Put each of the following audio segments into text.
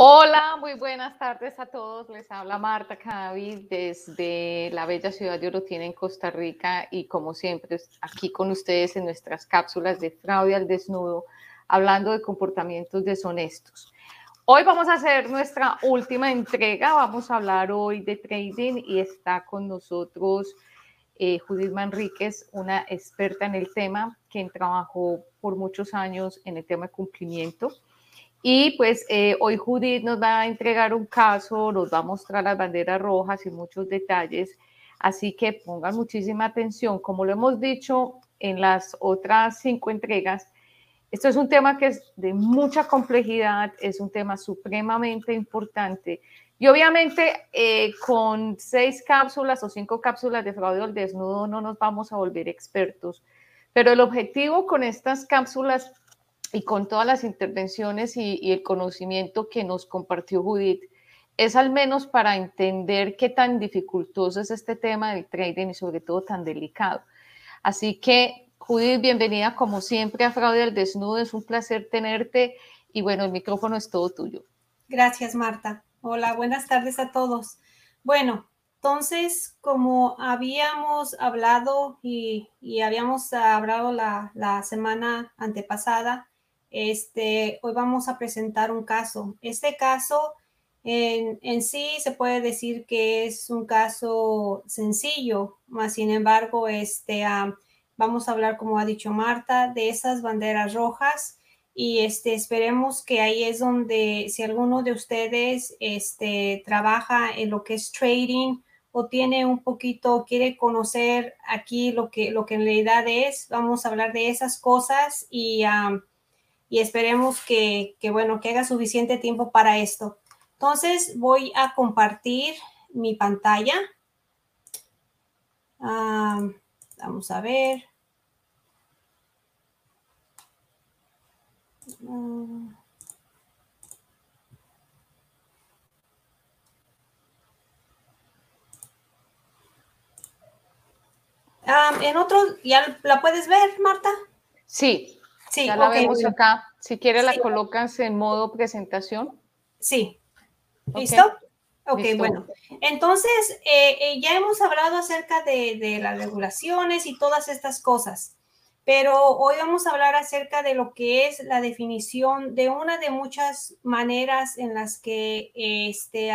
Hola, muy buenas tardes a todos. Les habla Marta Cadavid desde la bella ciudad de Orotina en Costa Rica y como siempre aquí con ustedes en nuestras cápsulas de fraude al desnudo, hablando de comportamientos deshonestos. Hoy vamos a hacer nuestra última entrega, vamos a hablar hoy de trading y está con nosotros eh, Judith Manríquez, una experta en el tema, quien trabajó por muchos años en el tema de cumplimiento y pues eh, hoy Judith nos va a entregar un caso, nos va a mostrar las banderas rojas y muchos detalles, así que pongan muchísima atención. Como lo hemos dicho en las otras cinco entregas, esto es un tema que es de mucha complejidad, es un tema supremamente importante. Y obviamente eh, con seis cápsulas o cinco cápsulas de fraude al desnudo no nos vamos a volver expertos, pero el objetivo con estas cápsulas y con todas las intervenciones y, el conocimiento que nos compartió Judith, es al menos para entender qué tan dificultoso es este tema del trading y sobre todo tan delicado. Así que, Judith, bienvenida como siempre a Fraude al Desnudo, es un placer tenerte y bueno, el micrófono es todo tuyo. Gracias, Marta. Hola, buenas tardes a todos. Bueno, entonces, como habíamos hablado y, habíamos hablado la, la semana antepasada, este, hoy vamos a presentar un caso. Este caso en, sí se puede decir que es un caso sencillo, más sin embargo, este, vamos a hablar, como ha dicho Marta, de esas banderas rojas y este, esperemos que ahí es donde si alguno de ustedes trabaja en lo que es trading o tiene un poquito, quiere conocer aquí lo que, lo que en realidad es, vamos a hablar de esas cosas y y esperemos que, bueno, que haga suficiente tiempo para esto. Entonces voy a compartir mi pantalla. Ah, vamos a ver. Ah, en otro, ¿ya la puedes ver, Marta? Sí, Sí, ya la vemos acá. Si quiere la colocas en modo presentación. Sí. ¿Listo? Ok, bueno. Entonces, eh, eh, ya hemos hablado acerca de, las regulaciones y todas estas cosas, pero hoy vamos a hablar acerca de lo que es la definición de una de muchas maneras en las que este,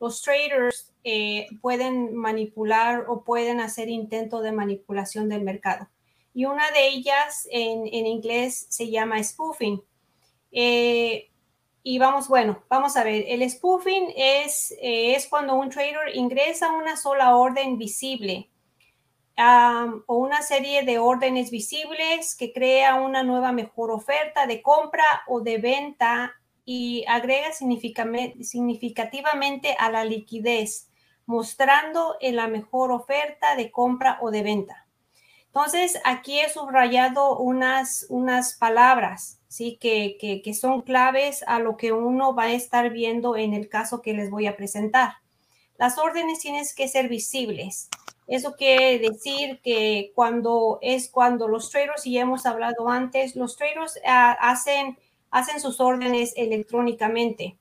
los traders eh, pueden manipular o pueden hacer intento de manipulación del mercado y una de ellas en, inglés se llama spoofing. Eh, y vamos, bueno, vamos a ver, el spoofing es, eh, es cuando un trader ingresa una sola orden visible o una serie de órdenes visibles que crea una nueva mejor oferta de compra o de venta y agrega significativamente a la liquidez, mostrando en la mejor oferta de compra o de venta. Entonces, aquí he subrayado unas, unas palabras, ¿sí? Que, que, son claves a lo que uno va a estar viendo en el caso que les voy a presentar. Las órdenes tienen que ser visibles. Eso quiere decir que cuando es cuando los traders, y hemos hablado antes, los traders ah, hacen, hacen sus órdenes electrónicamente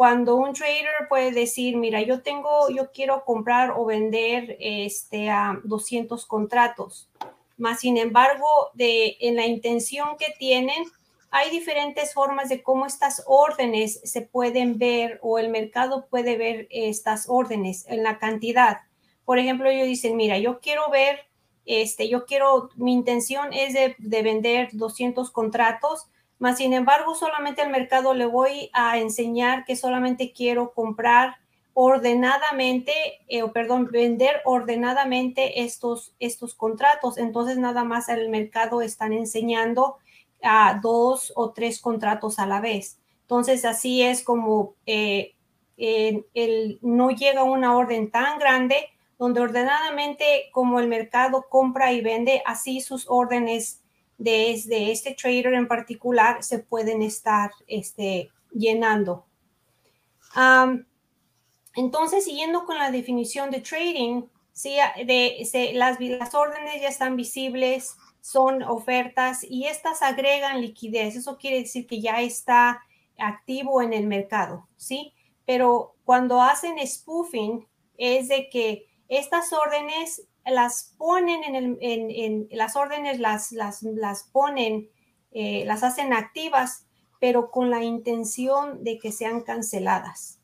cuando un trader puede decir, mira, yo tengo, yo quiero comprar o vender este, a 200 contratos, más sin embargo, de, en la intención que tienen, hay diferentes formas de cómo estas órdenes se pueden ver o el mercado puede ver estas órdenes en la cantidad. Por ejemplo, ellos dicen, mira, yo quiero ver, este, yo quiero, mi intención es de, de vender 200 contratos, más sin embargo, solamente al mercado le voy a enseñar que solamente quiero comprar ordenadamente, eh, perdón, vender ordenadamente estos, estos contratos. Entonces, nada más al mercado están enseñando a dos o tres contratos a la vez. Entonces, así es como eh, el, no llega una orden tan grande donde ordenadamente como el mercado compra y vende, así sus órdenes de, este trader en particular se pueden estar este, llenando. entonces, siguiendo con la definición de trading, sí, las, las órdenes ya están visibles, son ofertas y estas agregan liquidez. Eso quiere decir que ya está activo en el mercado, ¿sí? Pero cuando hacen spoofing es de que estas órdenes las ponen en, el, en, las órdenes, las, las, las ponen, eh, las hacen activas, pero con la intención de que sean canceladas.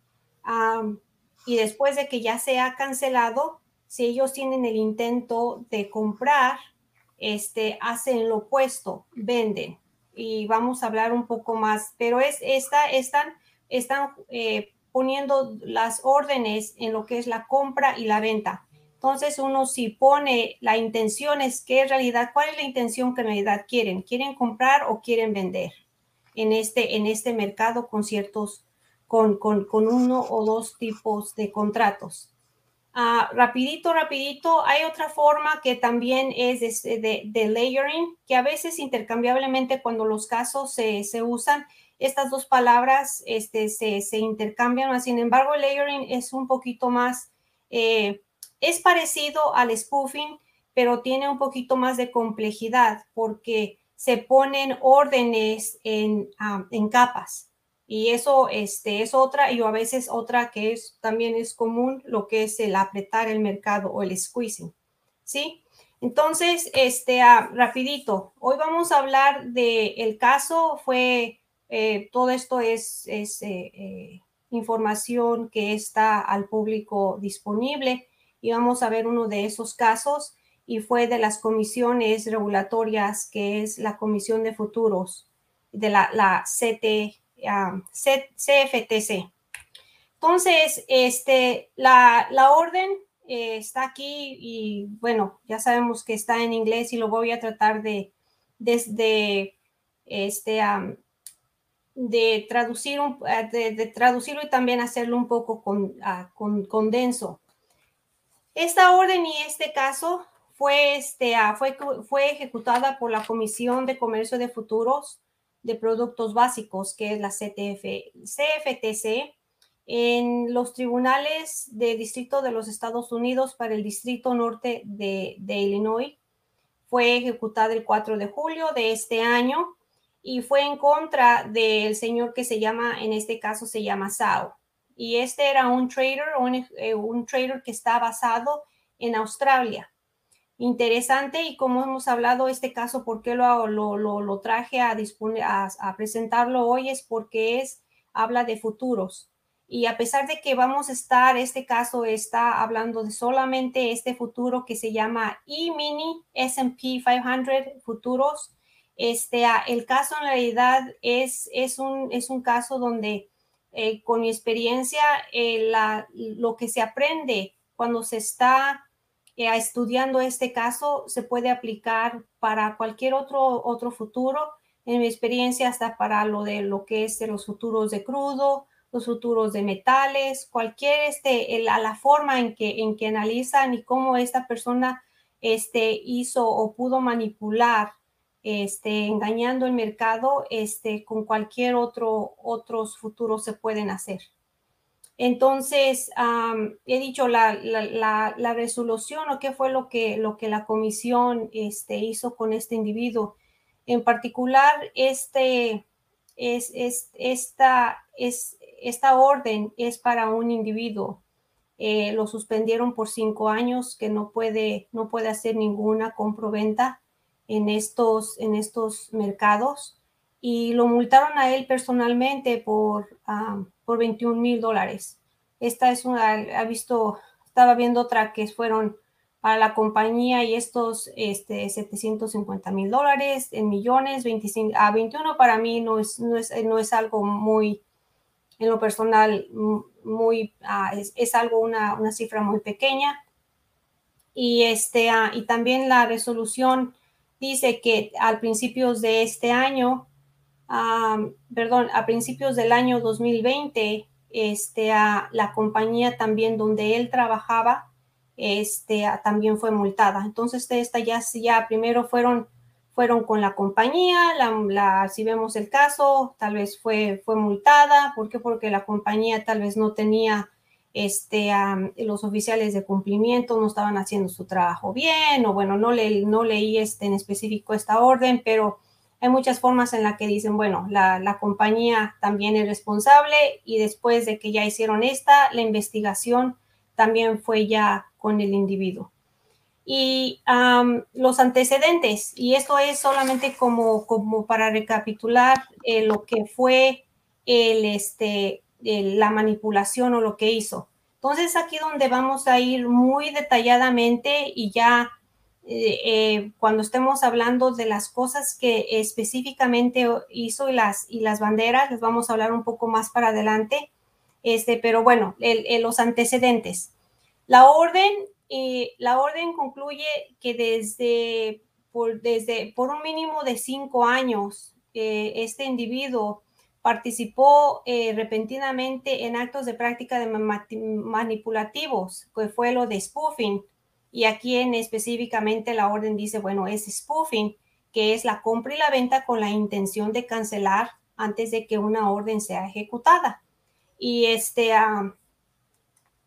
y después de que ya se ha cancelado, si ellos tienen el intento de comprar, este, hacen lo opuesto, venden. Y vamos a hablar un poco más, pero es, esta, están, están eh, poniendo las órdenes en lo que es la compra y la venta. Entonces uno si pone la intención es que en realidad, ¿cuál es la intención que en realidad quieren? ¿Quieren comprar o quieren vender en este, en este mercado con ciertos, con, con, con uno o dos tipos de contratos? Ah, rapidito, rapidito, hay otra forma que también es de, de, layering, que a veces intercambiablemente cuando los casos se, se usan, estas dos palabras este, se, se, intercambian, sin embargo, layering es un poquito más, eh, es parecido al spoofing, pero tiene un poquito más de complejidad porque se ponen órdenes en, ah, en capas. Y eso este, es otra, y a veces otra que es, también es común, lo que es el apretar el mercado o el squeezing. ¿Sí? Entonces, este, ah, rapidito, hoy vamos a hablar del el caso, fue, eh, todo esto es, es eh, eh, información que está al público disponible y vamos a ver uno de esos casos y fue de las comisiones regulatorias que es la Comisión de Futuros de la, la CT, CFTC. Entonces, este, la, orden eh, está aquí y bueno, ya sabemos que está en inglés y lo voy a tratar de desde este de traducir un, de, traducirlo y también hacerlo un poco con, uh, con, condenso. Esta orden y este caso fue, este, fue, fue ejecutada por la Comisión de Comercio de Futuros de Productos Básicos, que es la CTF, CFTC, en los tribunales de distrito de los Estados Unidos para el Distrito Norte de, de Illinois. Fue ejecutada el 4 de julio de este año y fue en contra del señor que se llama, en este caso se llama Sao. Y este era un trader, un, eh, un trader que está basado en Australia interesante y como hemos hablado este caso, ¿por qué lo, lo, lo, traje a, a, a, presentarlo hoy? Es porque es, habla de futuros. Y a pesar de que vamos a estar, este caso está hablando de solamente este futuro que se llama E-mini SP 500 futuros, este, el caso en realidad es, es, un, es un caso donde eh, con mi experiencia, eh, la, lo que se aprende cuando se está eh, estudiando este caso se puede aplicar para cualquier otro, otro futuro. En mi experiencia, hasta para lo de lo que es de los futuros de crudo, los futuros de metales, cualquier, este, la, la forma en que, en que analizan y cómo esta persona este, hizo o pudo manipular este, engañando el mercado, este, con cualquier otro, otros futuros se pueden hacer. Entonces, he dicho la, la, resolución o qué fue lo que, lo que la comisión este, hizo con este individuo. En particular, este, es, es, esta, es, esta orden es para un individuo. Eh, lo suspendieron por cinco años, que no puede, no puede hacer ninguna comproventa en estos, en estos mercados y lo multaron a él personalmente por, ah, por 21 mil dólares. Esta es una, ha visto, estaba viendo otra que fueron para la compañía y estos este, 750 mil dólares en millones, 25, a 21 para mí no es, no es, no es algo muy, en lo personal, muy, ah, es, es, algo, una, una, cifra muy pequeña. Y, este, ah, y también la resolución dice que al principios de este año, perdón, a principios del año 2020, este, la compañía también donde él trabajaba, este, también fue multada. Entonces, esta ya, ya primero fueron, fueron con la compañía, la, si vemos el caso, tal vez fue, fue multada. ¿Por qué? Porque la compañía tal vez no tenía este, los oficiales de cumplimiento, no estaban haciendo su trabajo bien, o bueno, no, le, no leí este, en específico esta orden, pero hay muchas formas en las que dicen, bueno, la, la, compañía también es responsable y después de que ya hicieron esta, la investigación también fue ya con el individuo. Y los antecedentes, y esto es solamente como, como para recapitular eh, lo que fue el, este, la manipulación o lo que hizo. Entonces aquí donde vamos a ir muy detalladamente y ya eh, eh, cuando estemos hablando de las cosas que específicamente hizo y las, y las banderas, les vamos a hablar un poco más para adelante. Este, pero bueno, los antecedentes. La orden, eh, la orden concluye que desde por, desde, por un mínimo de cinco años, este individuo participó repentinamente en actos de práctica de manipulativos, que fue lo de spoofing, y aquí en específicamente la orden dice, bueno, es spoofing, que es la compra y la venta con la intención de cancelar antes de que una orden sea ejecutada. Y este, uh,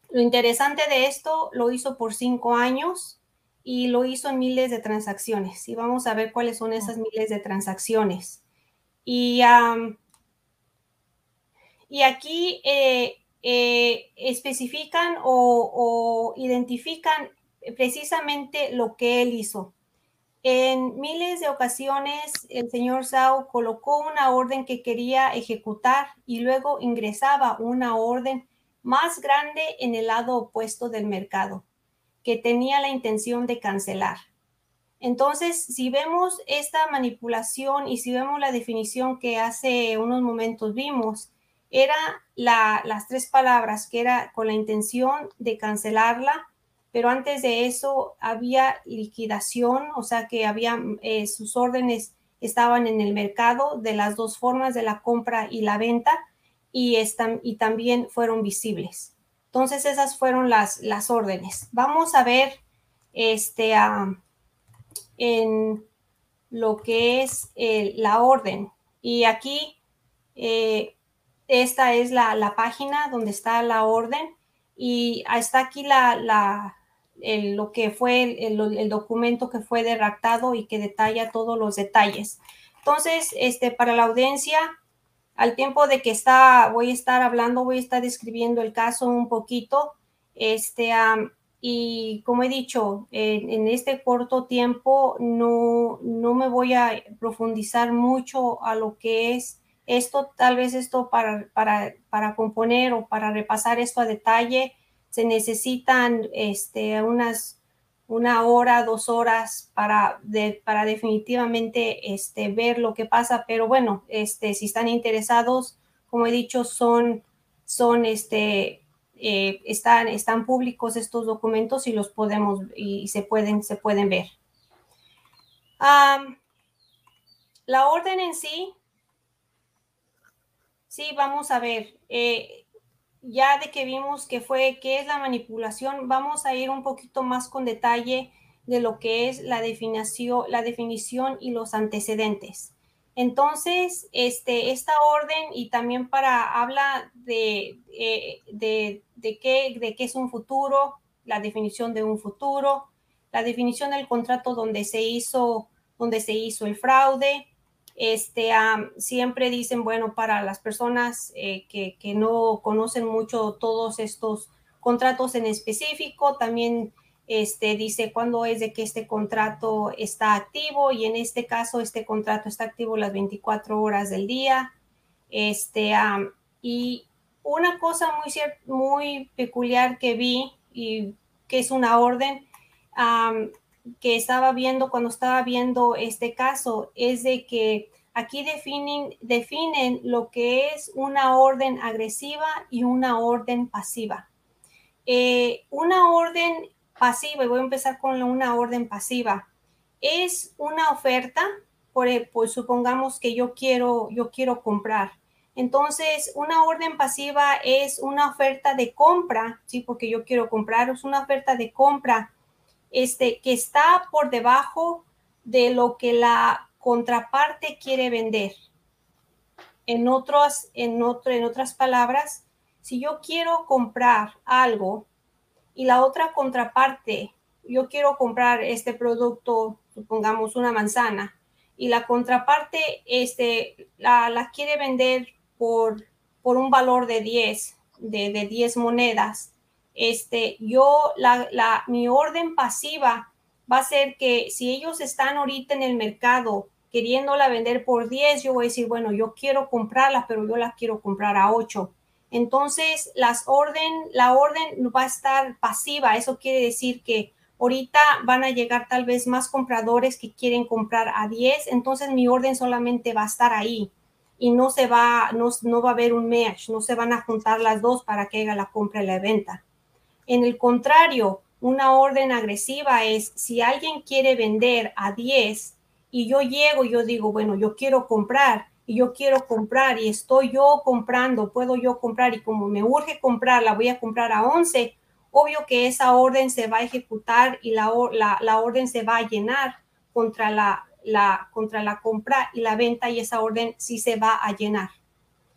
lo interesante de esto, lo hizo por cinco años y lo hizo en miles de transacciones. Y vamos a ver cuáles son esas miles de transacciones. Y, um, y aquí eh, eh, especifican o, o, identifican precisamente lo que él hizo. En miles de ocasiones, el señor Sao colocó una orden que quería ejecutar y luego ingresaba una orden más grande en el lado opuesto del mercado, que tenía la intención de cancelar. Entonces, si vemos esta manipulación y si vemos la definición que hace unos momentos vimos, era las tres palabras que era con la intención de cancelarla, pero antes de eso había liquidación, o sea que había eh, sus órdenes estaban en el mercado de las dos formas de la compra y la venta y, están, y también fueron visibles. Entonces esas fueron las, las órdenes. Vamos a ver este, en lo que es la orden. Y aquí, eh, esta es la, la, página donde está la orden y está aquí la, la, lo que fue el, documento que fue derractado y que detalla todos los detalles. Entonces, este, para la audiencia, al tiempo de que está, voy a estar hablando, voy a estar describiendo el caso un poquito, este, y como he dicho, en, este corto tiempo no, no me voy a profundizar mucho a lo que es esto, tal vez esto para, para, para componer o para repasar esto a detalle se necesitan este, unas una hora, dos horas para, para definitivamente este, ver lo que pasa, pero bueno, este, si están interesados, como he dicho, son, son este, eh, están, están públicos estos documentos y los podemos y se pueden, se pueden ver. la orden en sí, sí, vamos a ver. Eh, ya de que vimos que fue, qué es la manipulación, vamos a ir un poquito más con detalle de lo que es la definición, la definición y los antecedentes. Entonces, este, esta orden y también para habla de, eh, de, de, qué, de qué es un futuro, la definición de un futuro, la definición del contrato donde se hizo, donde se hizo el fraude, este, siempre dicen, bueno, para las personas eh, que, no conocen mucho todos estos contratos en específico, también este, dice cuándo es de que este contrato está activo y en este caso este contrato está activo las 24 horas del día. Este, y una cosa muy, muy peculiar que vi y que es una orden que estaba viendo cuando estaba viendo este caso es de que aquí definen, definen lo que es una orden agresiva y una orden pasiva. Eh, una orden pasiva, y voy a empezar con una orden pasiva, es una oferta, por, pues supongamos que yo quiero, yo quiero comprar. Entonces, una orden pasiva es una oferta de compra, sí, porque yo quiero comprar, es una oferta de compra este, que está por debajo de lo que la contraparte quiere vender. En, otros, en, otras palabras, si yo quiero comprar algo y la otra contraparte, yo quiero comprar este producto, supongamos una manzana, y la contraparte este, la, quiere vender por, por un valor de 10, de, de 10 monedas. Este, yo, la, la, mi orden pasiva va a ser que si ellos están ahorita en el mercado queriéndola vender por 10, yo voy a decir, bueno, yo quiero comprarla, pero yo la quiero comprar a 8. Entonces, las orden, la orden va a estar pasiva. Eso quiere decir que ahorita van a llegar tal vez más compradores que quieren comprar a 10. Entonces, mi orden solamente va a estar ahí y no se va, no, no va a haber un match, no se van a juntar las dos para que haga la compra y la venta. En el contrario, una orden agresiva es si alguien quiere vender a 10 y yo llego y yo digo, bueno, yo quiero comprar y yo quiero comprar y estoy yo comprando, puedo yo comprar y como me urge comprar, la voy a comprar a 11, obvio que esa orden se va a ejecutar y la, la, orden se va a llenar contra la, la, contra la compra y la venta y esa orden sí se va a llenar.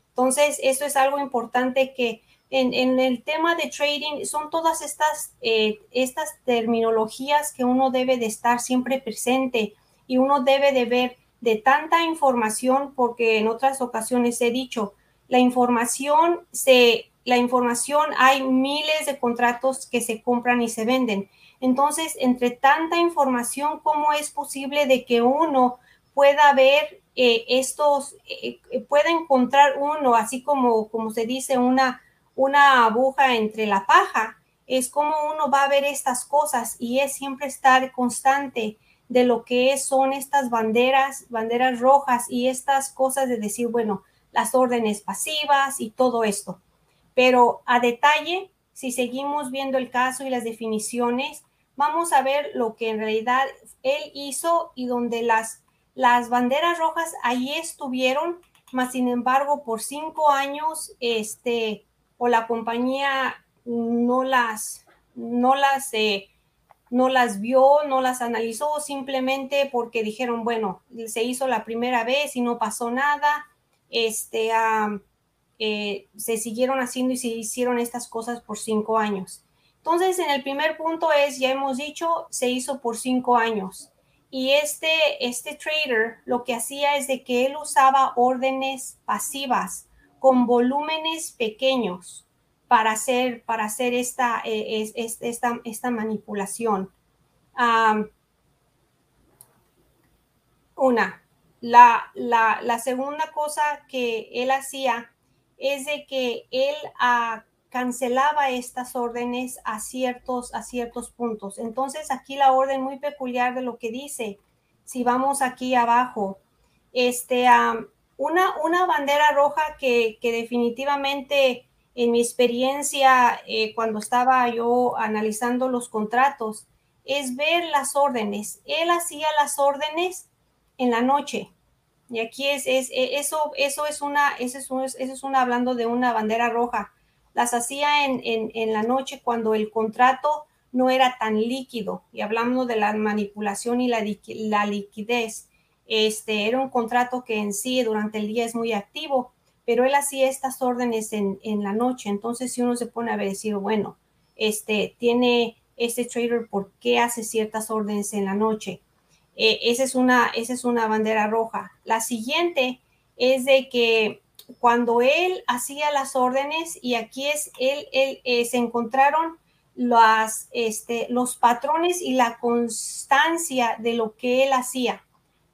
Entonces, eso es algo importante que en, en el tema de trading son todas estas, eh, estas terminologías que uno debe de estar siempre presente y uno debe de ver de tanta información, porque en otras ocasiones he dicho, la información se, la información, hay miles de contratos que se compran y se venden. Entonces, entre tanta información, ¿cómo es posible de que uno pueda ver eh, estos, eh, eh, pueda encontrar uno, así como, como se dice, una, una aguja entre la paja? Es como uno va a ver estas cosas y es siempre estar constante de lo que son estas banderas, banderas rojas y estas cosas de decir, bueno, las órdenes pasivas y todo esto. Pero a detalle, si seguimos viendo el caso y las definiciones, vamos a ver lo que en realidad él hizo y donde las, las banderas rojas ahí estuvieron, más sin embargo, por cinco años, este, o la compañía no las, no las, eh, no las vio, no las analizó simplemente porque dijeron, bueno, se hizo la primera vez y no pasó nada, este, eh, se siguieron haciendo y se hicieron estas cosas por cinco años. Entonces, en el primer punto es, ya hemos dicho, se hizo por cinco años. Y este, este trader lo que hacía es de que él usaba órdenes pasivas con volúmenes pequeños para hacer, para hacer esta, eh, esta, esta, manipulación. una, la, la, segunda cosa que él hacía es de que él ah, cancelaba estas órdenes a ciertos, a ciertos puntos. Entonces aquí la orden muy peculiar de lo que dice, si vamos aquí abajo, este, una, una bandera roja que, definitivamente en mi experiencia eh, cuando estaba yo analizando los contratos, es ver las órdenes. Él hacía las órdenes en la noche. Y aquí es, es e, eso, eso es una, eso es, eso es una, hablando de una bandera roja. Las hacía en, en, en, la noche cuando el contrato no era tan líquido. Y hablando de la manipulación y la, la liquidez. Este era un contrato que en sí durante el día es muy activo pero él hacía estas órdenes en, la noche. Entonces, si uno se pone a ver, decir, bueno, este tiene este trader, ¿por qué hace ciertas órdenes en la noche? Eh, esa, es una, esa es una bandera roja. La siguiente es de que cuando él hacía las órdenes, y aquí es, él, él eh, se encontraron las, este, los patrones y la constancia de lo que él hacía.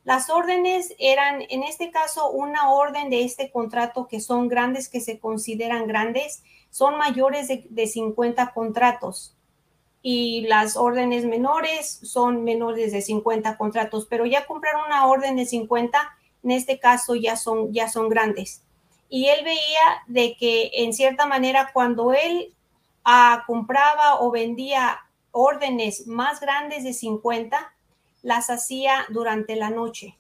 Las órdenes eran, en este caso, una orden de este contrato que son grandes, que se consideran grandes, son mayores de, de 50 contratos y las órdenes menores son menores de 50 contratos, pero ya comprar una orden de 50, en este caso ya son, ya son grandes. Y él veía de que en cierta manera cuando él ah, compraba o vendía órdenes más grandes de 50, las hacía durante la noche.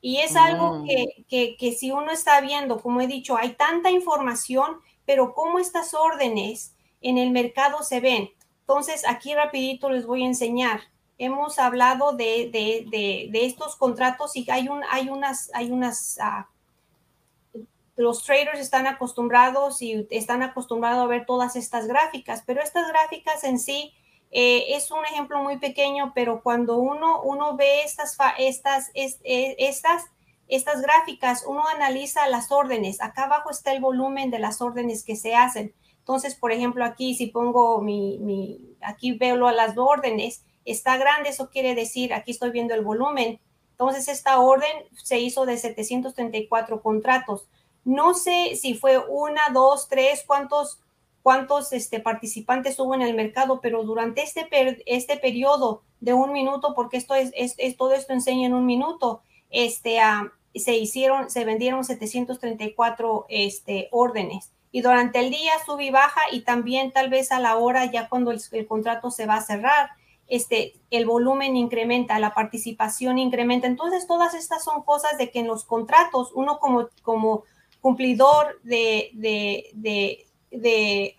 Y es algo mm. que, que, que si uno está viendo, como he dicho, hay tanta información, pero cómo estas órdenes en el mercado se ven. Entonces, aquí rapidito les voy a enseñar. Hemos hablado de, de, de, estos contratos y hay, un, hay unas, hay unas, uh, los traders están acostumbrados y están acostumbrados a ver todas estas gráficas, pero estas gráficas en sí eh, es un ejemplo muy pequeño, pero cuando uno, uno ve estas, estas, eh, estas, estas gráficas, uno analiza las órdenes. Acá abajo está el volumen de las órdenes que se hacen. Entonces, por ejemplo, aquí si pongo mi, mi aquí veo las órdenes, está grande, eso quiere decir, aquí estoy viendo el volumen. Entonces, esta orden se hizo de 734 contratos. No sé si fue una, dos, tres, cuántos, cuántos este, participantes hubo en el mercado, pero durante este, este periodo de un minuto, porque esto es, es, todo esto enseña en un minuto, este, uh, se hicieron, se vendieron 734 este, órdenes y durante el día sube y baja y también tal vez a la hora ya cuando el, contrato se va a cerrar, este, el volumen incrementa, la participación incrementa. Entonces, todas estas son cosas de que en los contratos uno como, como cumplidor de, de, de, de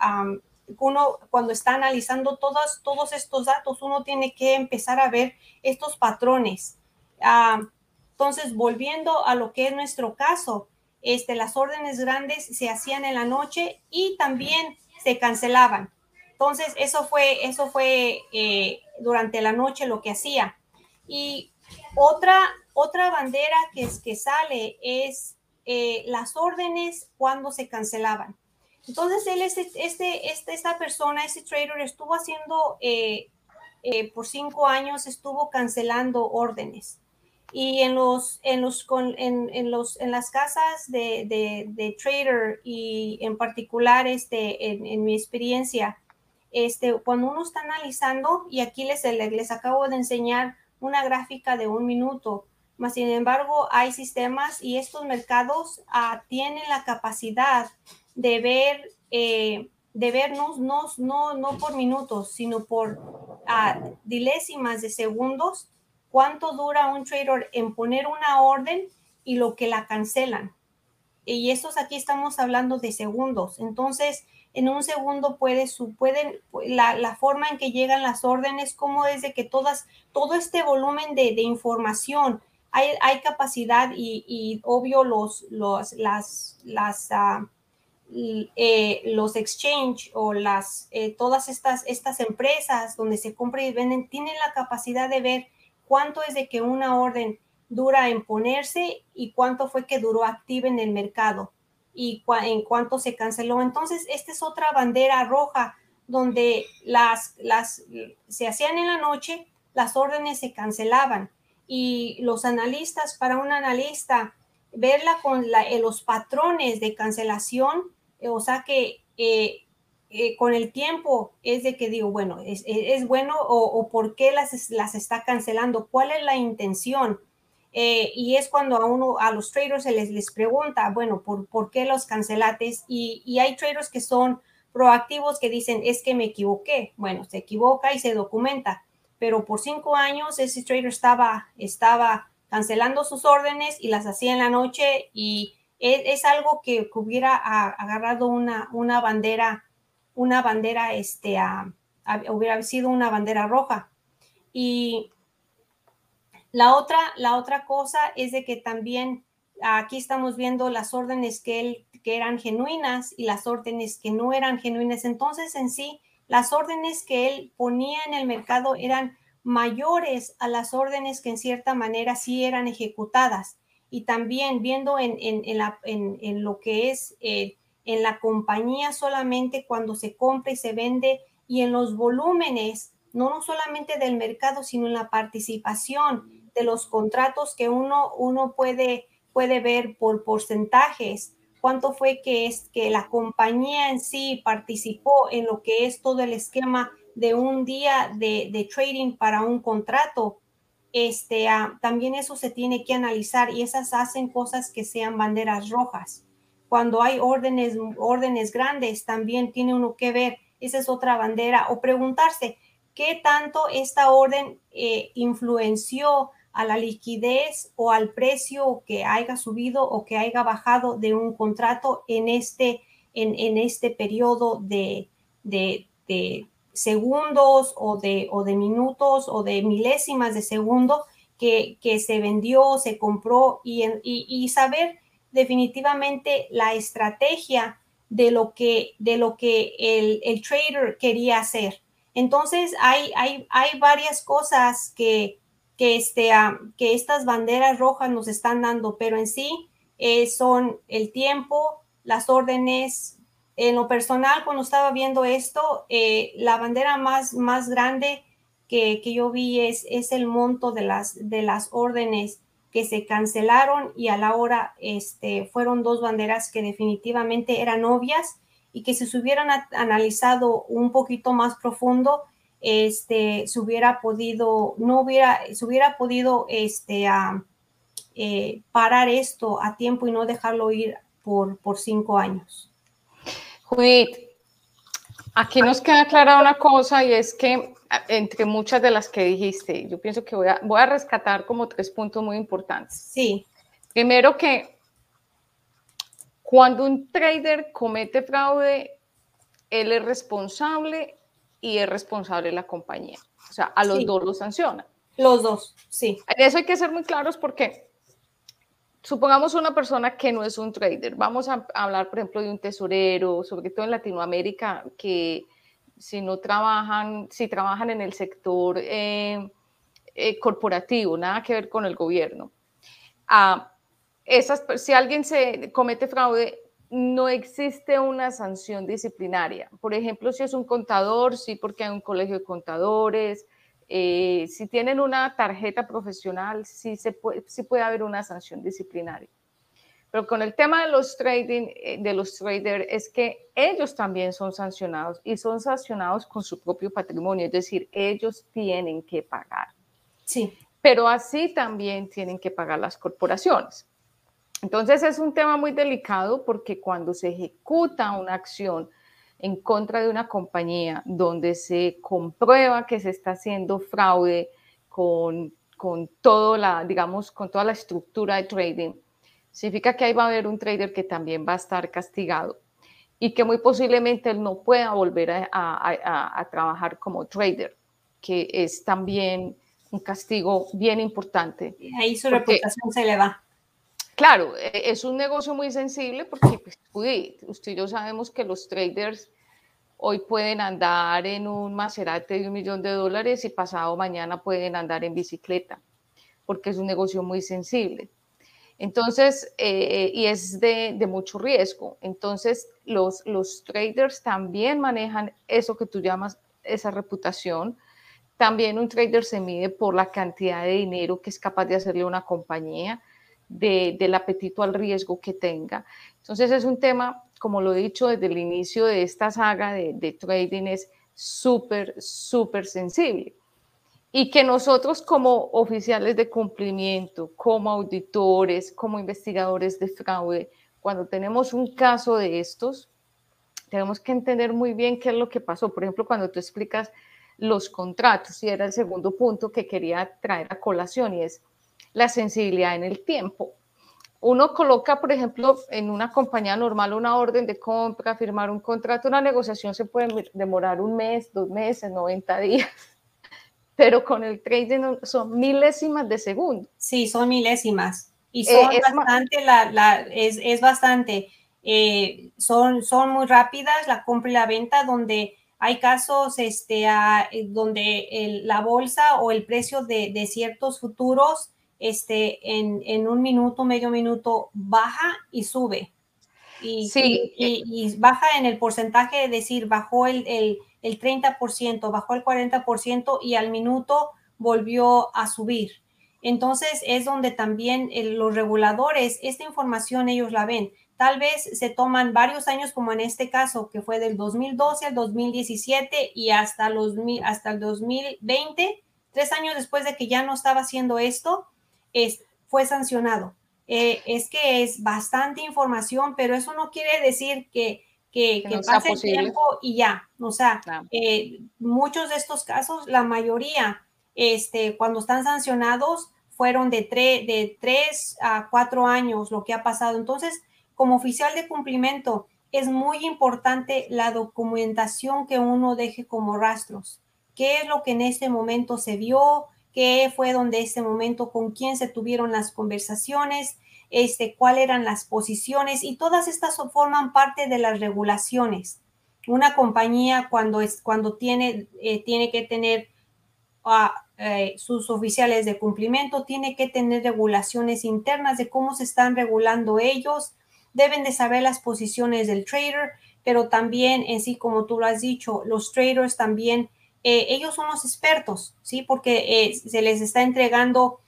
uno cuando está analizando todos, todos estos datos, uno tiene que empezar a ver estos patrones. entonces, volviendo a lo que es nuestro caso, este, las órdenes grandes se hacían en la noche y también se cancelaban. Entonces, eso fue, eso fue eh, durante la noche lo que hacía. Y otra, otra bandera que, es, que sale es eh, las órdenes cuando se cancelaban. Entonces, él, este, este, este esta persona, este trader, estuvo haciendo, eh, por cinco años, estuvo cancelando órdenes. Y en los en los con, en, en, los en las casas de, de, de, trader y en particular este en, en, mi experiencia este cuando uno está analizando y aquí les les acabo de enseñar una gráfica de un minuto más sin embargo hay sistemas y estos mercados uh, tienen la capacidad de ver eh, de vernos no, no, no por minutos sino por uh, dilésimas de segundos cuánto dura un trader en poner una orden y lo que la cancelan. Y estos aquí estamos hablando de segundos. Entonces, en un segundo puede, su, pueden, la, la, forma en que llegan las órdenes, como es de que todas, todo este volumen de, de información, hay, hay capacidad y, y, obvio los, los, las, las, uh, eh, los exchange o las, eh, todas estas, estas empresas donde se compra y venden, tienen la capacidad de ver cuánto es de que una orden dura en ponerse y cuánto fue que duró activa en el mercado y en cuánto se canceló. Entonces, esta es otra bandera roja donde las, las se hacían en la noche, las órdenes se cancelaban y los analistas, para un analista, verla con la, los patrones de cancelación, o sea que eh, eh, con el tiempo es de que digo, bueno, es, bueno o, por qué las, las está cancelando, cuál es la intención. Eh, y es cuando a uno, a los traders se les, les pregunta, bueno, ¿por, ¿por qué los cancelates? Y, y, hay traders que son proactivos que dicen, es que me equivoqué. Bueno, se equivoca y se documenta, pero por cinco años ese trader estaba, estaba cancelando sus órdenes y las hacía en la noche y es, algo que, hubiera agarrado una, una bandera una bandera, este, hubiera sido una bandera roja. Y la otra, la otra cosa es de que también aquí estamos viendo las órdenes que, él, que eran genuinas y las órdenes que no eran genuinas. Entonces, en sí, las órdenes que él ponía en el mercado eran mayores a las órdenes que en cierta manera sí eran ejecutadas. Y también viendo en, en, en, la, en lo que es eh, en la compañía solamente cuando se compra y se vende y en los volúmenes, no, no solamente del mercado, sino en la participación de los contratos que uno, uno puede, puede ver por porcentajes, cuánto fue que es que la compañía en sí participó en lo que es todo el esquema de un día de, trading para un contrato. Este, ah, también eso se tiene que analizar y esas hacen cosas que sean banderas rojas. Cuando hay órdenes, órdenes grandes, también tiene uno que ver, esa es otra bandera, o preguntarse qué tanto esta orden eh, influenció a la liquidez o al precio que haya subido o que haya bajado de un contrato en este, en, este periodo de, de, segundos o de, o de minutos o de milésimas de segundo que, que se vendió, se compró y, y, saber definitivamente la estrategia de lo que, de lo que el, el trader quería hacer. Entonces, hay, hay, hay varias cosas que, que, este, que estas banderas rojas nos están dando, pero en sí eh, son el tiempo, las órdenes. En lo personal, cuando estaba viendo esto, eh, la bandera más, más grande que, que, yo vi es, es el monto de las, de las órdenes que se cancelaron y a la hora este, fueron dos banderas que definitivamente eran obvias y que si se hubieran analizado un poquito más profundo, este, se hubiera podido, no hubiera, se hubiera podido este, eh, parar esto a tiempo y no dejarlo ir por, por cinco años. Judith, aquí nos queda clara una cosa y es que entre muchas de las que dijiste, yo pienso que voy a, voy a rescatar como tres puntos muy importantes. Sí. Primero que cuando un trader comete fraude, él es responsable y es responsable la compañía. O sea, a los dos los sanciona. Los dos, sí. eso hay que ser muy claros porque supongamos una persona que no es un trader. Vamos a hablar, por ejemplo, de un tesorero, sobre todo en Latinoamérica, que si no trabajan, si trabajan en el sector eh, eh, corporativo, nada que ver con el gobierno. Ah, esas, si alguien se comete fraude, no existe una sanción disciplinaria. Por ejemplo, si es un contador, sí, porque hay un colegio de contadores. Eh, si tienen una tarjeta profesional, sí, se puede, sí puede haber una sanción disciplinaria. Pero con el tema de los trading, eh, de los traders, es que ellos también son sancionados y son sancionados con su propio patrimonio, es decir, ellos tienen que pagar. Sí. Pero así también tienen que pagar las corporaciones. Entonces es un tema muy delicado porque cuando se ejecuta una acción en contra de una compañía donde se comprueba que se está haciendo fraude con, con, todo la, digamos, con toda la estructura de trading, significa que ahí va a haber un trader que también va a estar castigado y que muy posiblemente él no pueda volver a, a, a trabajar como trader, que es también un castigo bien importante. Y ahí su reputación se le va. Claro, e, es un negocio muy sensible porque pues, usted y yo sabemos que los traders hoy pueden andar en un Maserati de un millón de dólares y pasado mañana pueden andar en bicicleta, porque es un negocio muy sensible. Entonces, eh, y es de, de, mucho riesgo. Entonces, los, los traders también manejan eso que tú llamas esa reputación. También un trader se mide por la cantidad de dinero que es capaz de hacerle una compañía del apetito al riesgo que tenga. Entonces es un tema, como lo he dicho desde el inicio de esta saga de, trading, es súper, súper sensible. Y que nosotros como oficiales de cumplimiento, como auditores, como investigadores de fraude, cuando tenemos un caso de estos, tenemos que entender muy bien qué es lo que pasó. Por ejemplo, cuando tú explicas los contratos, y era el segundo punto que quería traer a colación, y es la sensibilidad en el tiempo. Uno coloca, por ejemplo, en una compañía normal una orden de compra, firmar un contrato, una negociación se puede demorar un mes, dos meses, 90 días, pero con el trading son milésimas de segundo. Sí, son milésimas y eh, son bastante, la, es, es, bastante, eh, son, son muy rápidas la compra y la venta donde hay casos este, donde la bolsa o el precio de, de ciertos futuros este, en, un minuto, medio minuto, baja y sube. Y, y, baja en el porcentaje, es decir, bajó el, el, el 30%, bajó el 40% y al minuto volvió a subir. Entonces es donde también los reguladores, esta información ellos la ven. Tal vez se toman varios años, como en este caso, que fue del 2012 al 2017 y hasta, los, hasta el 2020, tres años después de que ya no estaba haciendo esto, es, fue sancionado. Eh, es que es bastante información, pero eso no quiere decir que, que, pase el tiempo y ya. O sea, eh, muchos de estos casos, la mayoría, este, cuando están sancionados, fueron de, de tres a cuatro años lo que ha pasado. Entonces, como oficial de cumplimiento, es muy importante la documentación que uno deje como rastros. ¿Qué es lo que en este momento se vio? ¿Qué fue donde este momento, con quién se tuvieron las conversaciones? Este, cuáles eran las posiciones y todas estas forman parte de las regulaciones. Una compañía cuando, es, cuando tiene, eh, tiene que tener a eh, sus oficiales de cumplimiento, tiene que tener regulaciones internas de cómo se están regulando ellos, deben de saber las posiciones del trader, pero también en sí, como tú lo has dicho, los traders también, eh, ellos son los expertos, ¿sí? Porque eh, se les está entregando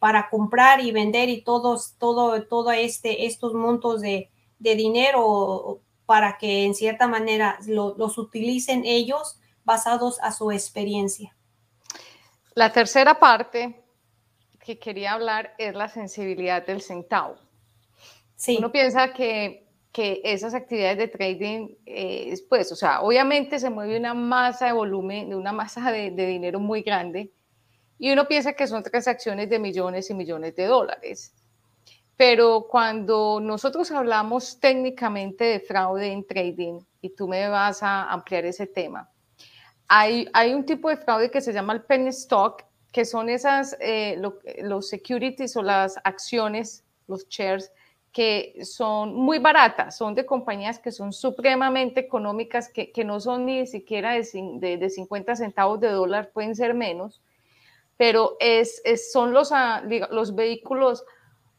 para comprar y vender y todos, todo, todo este, estos montos de, dinero para que en cierta manera los utilicen ellos basados a su experiencia. La tercera parte que quería hablar es la sensibilidad del centavo. Sí. Uno piensa que, que esas actividades de trading, eh, pues, o sea, obviamente se mueve una masa de volumen, de una masa de, dinero muy grande, y uno piensa que son transacciones de millones y millones de dólares. Pero cuando nosotros hablamos técnicamente de fraude en trading, y tú me vas a ampliar ese tema, hay, un tipo de fraude que se llama el penny stock, que son esas, eh, los securities o las acciones, los shares, que son muy baratas, son de compañías que son supremamente económicas, que, no son ni siquiera de, de, 50 centavos de dólar, pueden ser menos, pero es, son los, ah, los vehículos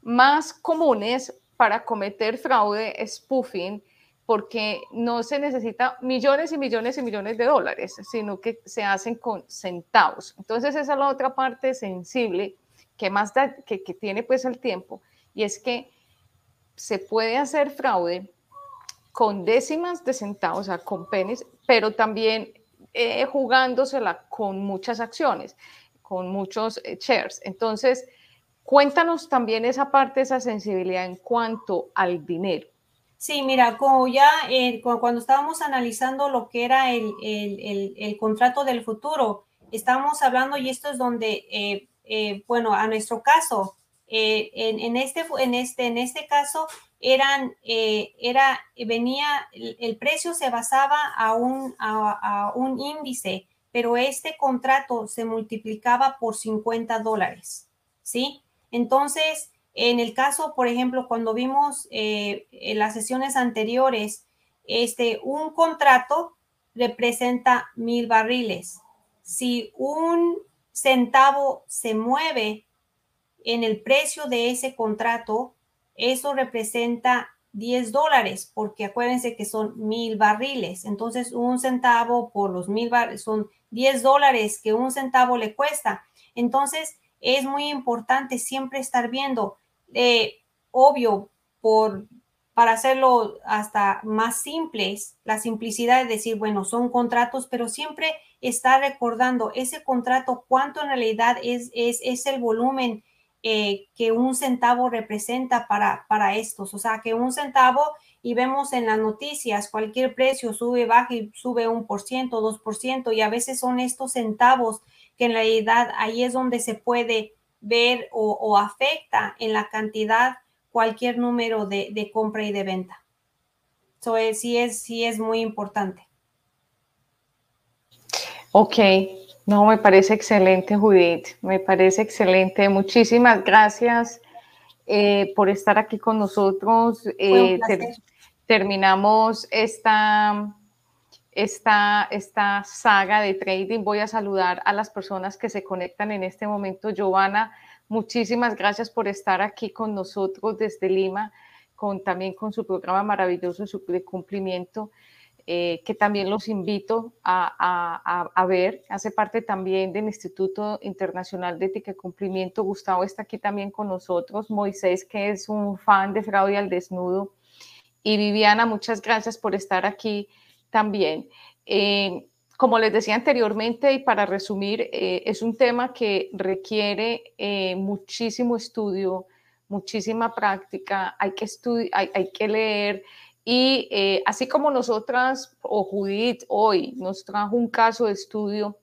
más comunes para cometer fraude, spoofing, porque no se necesita millones y millones y millones de dólares, sino que se hacen con centavos. Entonces esa es la otra parte sensible que más que, tiene pues el tiempo, y es que se puede hacer fraude con décimas de centavos, o sea, con pennies, pero también eh, jugándosela con muchas acciones, con muchos eh, shares. Entonces, cuéntanos también esa parte, esa sensibilidad en cuanto al dinero. Sí, mira, como ya eh, cuando estábamos analizando lo que era el, contrato del futuro, estábamos hablando y esto es donde, eh, bueno, a nuestro caso, en, este, en, este, en este caso, eran, era, venía, el, precio se basaba a un, a un índice, pero este contrato se multiplicaba por 50 dólares, ¿sí? Entonces, en el caso, por ejemplo, cuando vimos eh, en las sesiones anteriores, este, un contrato representa mil barriles. Si un centavo se mueve en el precio de ese contrato, eso representa 10 dólares, porque acuérdense que son mil barriles. Entonces, un centavo por los mil barriles son 10 dólares que un centavo le cuesta. Entonces, es muy importante siempre estar viendo eh, obvio, por, para hacerlo hasta más simples, la simplicidad de decir, bueno, son contratos, pero siempre está recordando ese contrato, cuánto en realidad es, es, es el volumen eh, que un centavo representa para, para estos. O sea, que un centavo, y vemos en las noticias, cualquier precio sube, baja y sube un por ciento, dos por ciento, y a veces son estos centavos que en realidad ahí es donde se puede ver o, afecta en la cantidad cualquier número de, compra y de venta. Eso sí, es, sí es muy importante. Ok, no, me parece excelente, Judith, me parece excelente. Muchísimas gracias eh, por estar aquí con nosotros. Eh, terminamos esta esta, esta saga de trading. Voy a saludar a las personas que se conectan en este momento. Giovanna, muchísimas gracias por estar aquí con nosotros desde Lima. con, también con su programa maravilloso de cumplimiento, eh, que también los invito a, a, ver. Hace parte también del Instituto Internacional de Ética y Cumplimiento. Gustavo está aquí también con nosotros. Moisés, que es un fan de fraude al desnudo. Y Viviana, muchas gracias por estar aquí también. Eh, como les decía anteriormente, y para resumir, eh, es un tema que requiere muchísimo estudio, muchísima práctica, hay que, hay, hay que leer y eh, así como nosotras o Judith hoy nos trajo un caso de estudio,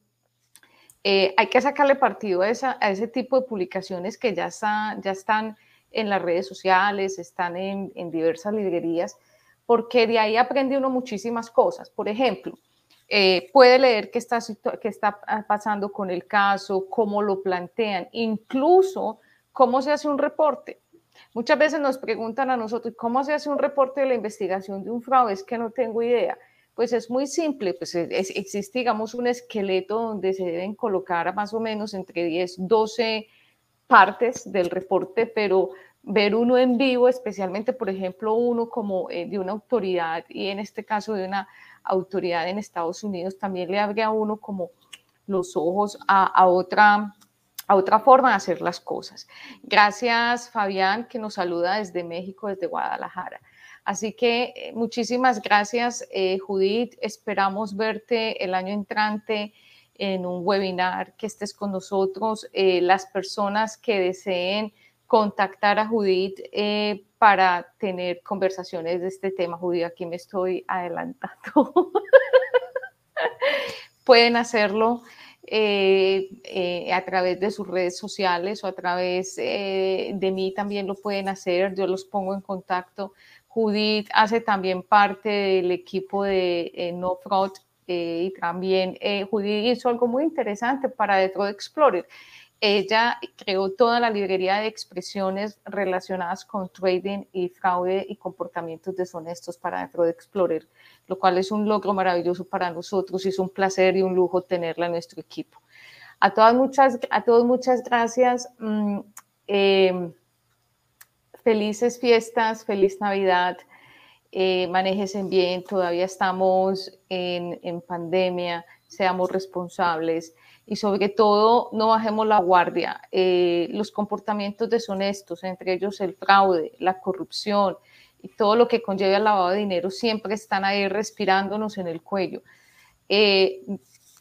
eh, hay que sacarle partido a, ese tipo de publicaciones que ya, están en las redes sociales, están en, diversas librerías, porque de ahí aprende uno muchísimas cosas. Por ejemplo, eh, puede leer qué qué está pasando con el caso, cómo lo plantean, incluso cómo se hace un reporte. Muchas veces nos preguntan a nosotros, ¿cómo se hace un reporte de la investigación de un fraude? Es que no tengo idea. Pues es muy simple, pues existe, digamos, un esqueleto donde se deben colocar más o menos entre 10, 12 partes del reporte, pero ver uno en vivo, especialmente, por ejemplo, uno como eh, de una autoridad, y en este caso de una autoridad en Estados Unidos, también le abre a uno como los ojos a, a otra a otra forma de hacer las cosas. Gracias, Fabián, que nos saluda desde México, desde Guadalajara. Así que eh, muchísimas gracias, eh, Judith. Esperamos verte el año entrante en un webinar, que estés con nosotros. Eh, las personas que deseen contactar a Judith para tener conversaciones de este tema, Judith, aquí me estoy adelantando. Pueden hacerlo eh, eh, a través de sus redes sociales o a través eh, de mí también lo pueden hacer, yo los pongo en contacto. Judith hace también parte del equipo de No Fraud y también Judith hizo algo muy interesante para Fraud Explorer. Ella creó toda la librería de expresiones relacionadas con trading y fraude y comportamientos deshonestos para Fraud Explorer lo cual es un logro maravilloso para nosotros y es un placer y un lujo tenerla en nuestro equipo. A todas muchas, a todos muchas gracias. Mm, eh, felices fiestas, feliz Navidad. Eh, bien, todavía estamos en, en pandemia, seamos responsables y sobre todo no bajemos la guardia. Eh, los comportamientos deshonestos, entre ellos el fraude, la corrupción, y todo lo que conlleva el lavado de dinero siempre están ahí respirándonos en el cuello. Eh,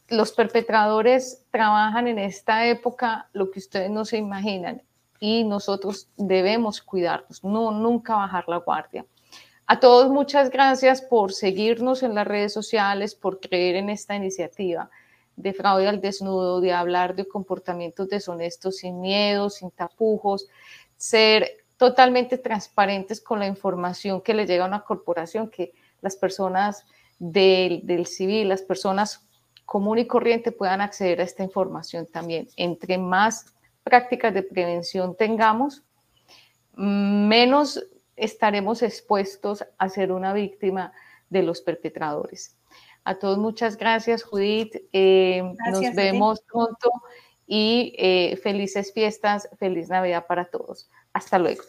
los perpetradores trabajan en esta época lo que ustedes no se imaginan y nosotros debemos cuidarnos, no nunca bajar la guardia. A todos muchas gracias por seguirnos en las redes sociales, por creer en esta iniciativa de fraude al desnudo, de hablar de comportamientos deshonestos sin miedo, sin tapujos, ser totalmente transparentes con la información que le llega a una corporación, que las personas del, del civil, las personas común y corriente puedan acceder a esta información también. Entre más prácticas de prevención tengamos, menos estaremos expuestos a ser una víctima de los perpetradores. A todos muchas gracias, Judith. Eh, nos vemos pronto y eh, felices fiestas, feliz Navidad para todos. Hasta luego.